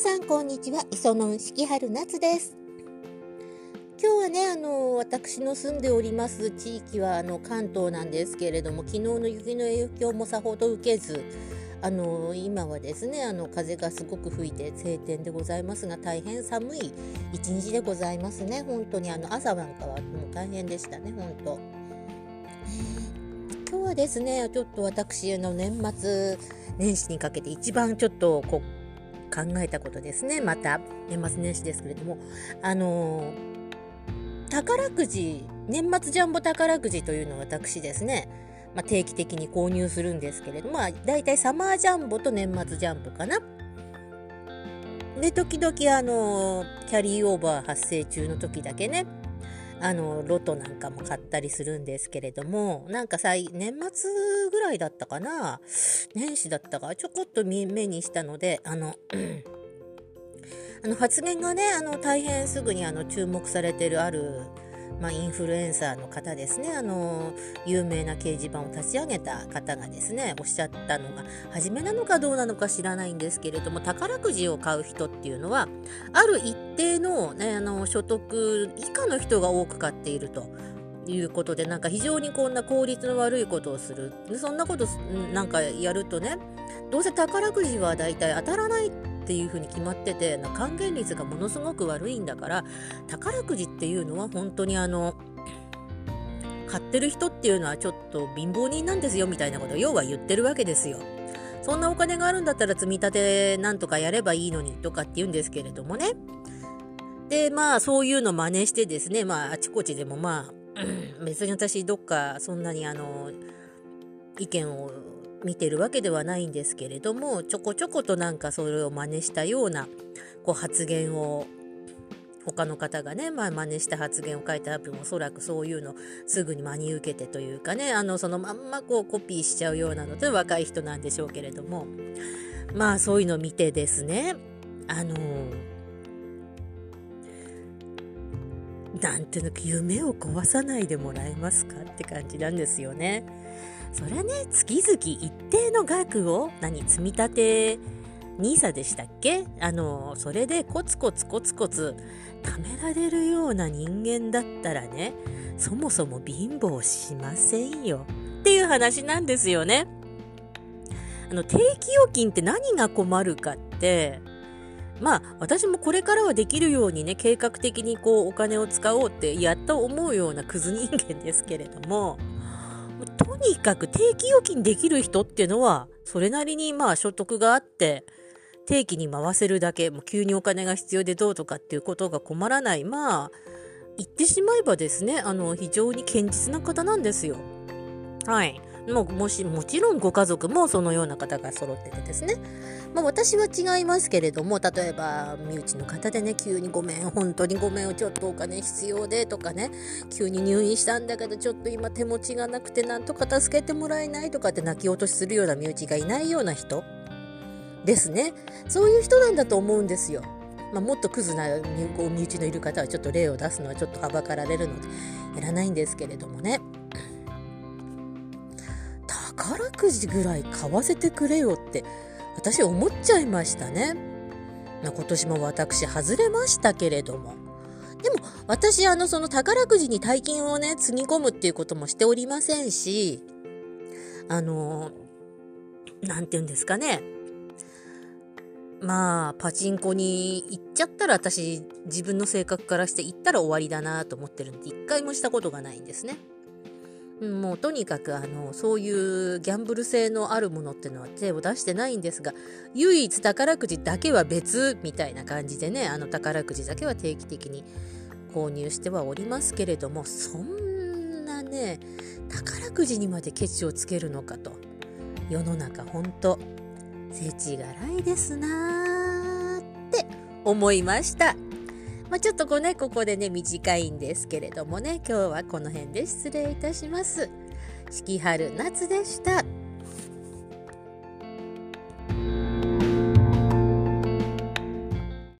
皆さんこんにちは。磯野四季春夏です。今日はねあの私の住んでおります地域はあの関東なんですけれども昨日の雪の影響もさほど受けずあの今はですねあの風がすごく吹いて晴天でございますが大変寒い一日でございますね。本当にあの朝なんかはもう大変でしたね本当。今日はですねちょっと私の年末年始にかけて一番ちょっとこう考えたことですね。また年末年始ですけれども。あの宝くじ年末ジャンボ宝くじというのを私ですね、まあ、定期的に購入するんですけれども、まあ、大体サマージャンボと年末ジャンボかな。で時々あのキャリーオーバー発生中の時だけねあのロトなんかも買ったりするんですけれどもなんかさ年末ぐらいだったかな？年始だったか？ちょこっと目にしたのであのあの発言がねあの大変すぐにあの注目されてるあるまあ、インフルエンサーの方ですねあの有名な掲示板を立ち上げた方がですねおっしゃったのが初めなのかどうなのか知らないんですけれども宝くじを買う人っていうのはある一定の,、ね、あの所得以下の人が多く買っていると。いうことでなんか非常にこんな効率の悪いことをするそんなことなんかやるとねどうせ宝くじは大体当たらないっていうふうに決まってて還元率がものすごく悪いんだから宝くじっていうのは本当にあの買ってる人っていうのはちょっと貧乏人なんですよみたいなことを要は言ってるわけですよ。そんなお金があるんだったら積み立てなんとかやればいいのにとかって言うんですけれどもね。で、まあそういうの真似してですね、まああちこちでもまあ、別に私どっかそんなにあの、意見を見てるわけではないんですけれどもちょこちょことなんかそれを真似したようなこう発言を他の方がね、まあ、真似した発言を書いた分おそらくそういうのすぐに真に受けてというかねあのそのまんまこうコピーしちゃうようなので若い人なんでしょうけれどもまあそういうのを見てですねあのなんていうの夢を壊さないでもらえますかって感じなんですよね。それはね月々一定の額を何積み立て NISA でしたっけ？あのそれでコツコツコツコツ貯められるような人間だったらねそもそも貧乏しませんよっていう話なんですよね。あの定期預金って何が困るかってまあ私もこれからはできるようにね計画的にこうお金を使おうってやっと思うようなクズ人間ですけれどもとにかく定期預金できる人っていうのは、それなりにまあ所得があって、定期に回せるだけ、もう急にお金が必要でどうとかっていうことが困らない、まあ、言ってしまえばですね、あの、非常に堅実な方なんですよ。はい。もうもしもちろんご家族もそのような方が揃っててですね、まあ、私は違いますけれども例えば身内の方でね急にごめん本当にごめんちょっとお金必要でとかね急に入院したんだけどちょっと今手持ちがなくてなんとか助けてもらえないとかって泣き落としするような身内がいないような人ですねそういう人なんだと思うんですよ。まあ、もっとクズな身内のいる方はちょっと例を出すのはちょっとはばかられるのでやらないんですけれどもね。宝くじぐらい買わせてくれよって私思っちゃいましたね。ま今年も私外れましたけれども。でも私あのその宝くじに大金をねつぎ込むっていうこともしておりませんしあの何て言うんですかねまあパチンコに行っちゃったら私自分の性格からして行ったら終わりだなと思ってるんで一回もしたことがないんですね。もうとにかくあのそういうギャンブル性のあるものっていうのは手を出してないんですが唯一宝くじだけは別みたいな感じでねあの宝くじだけは定期的に購入してはおりますけれどもそんなね宝くじにまでケチをつけるのかと世の中ほんと世知辛いですなーって思いました。まあ、ちょっとこうね、ここでね、短いんですけれどもね、今日はこの辺で失礼いたします。四季春夏でした。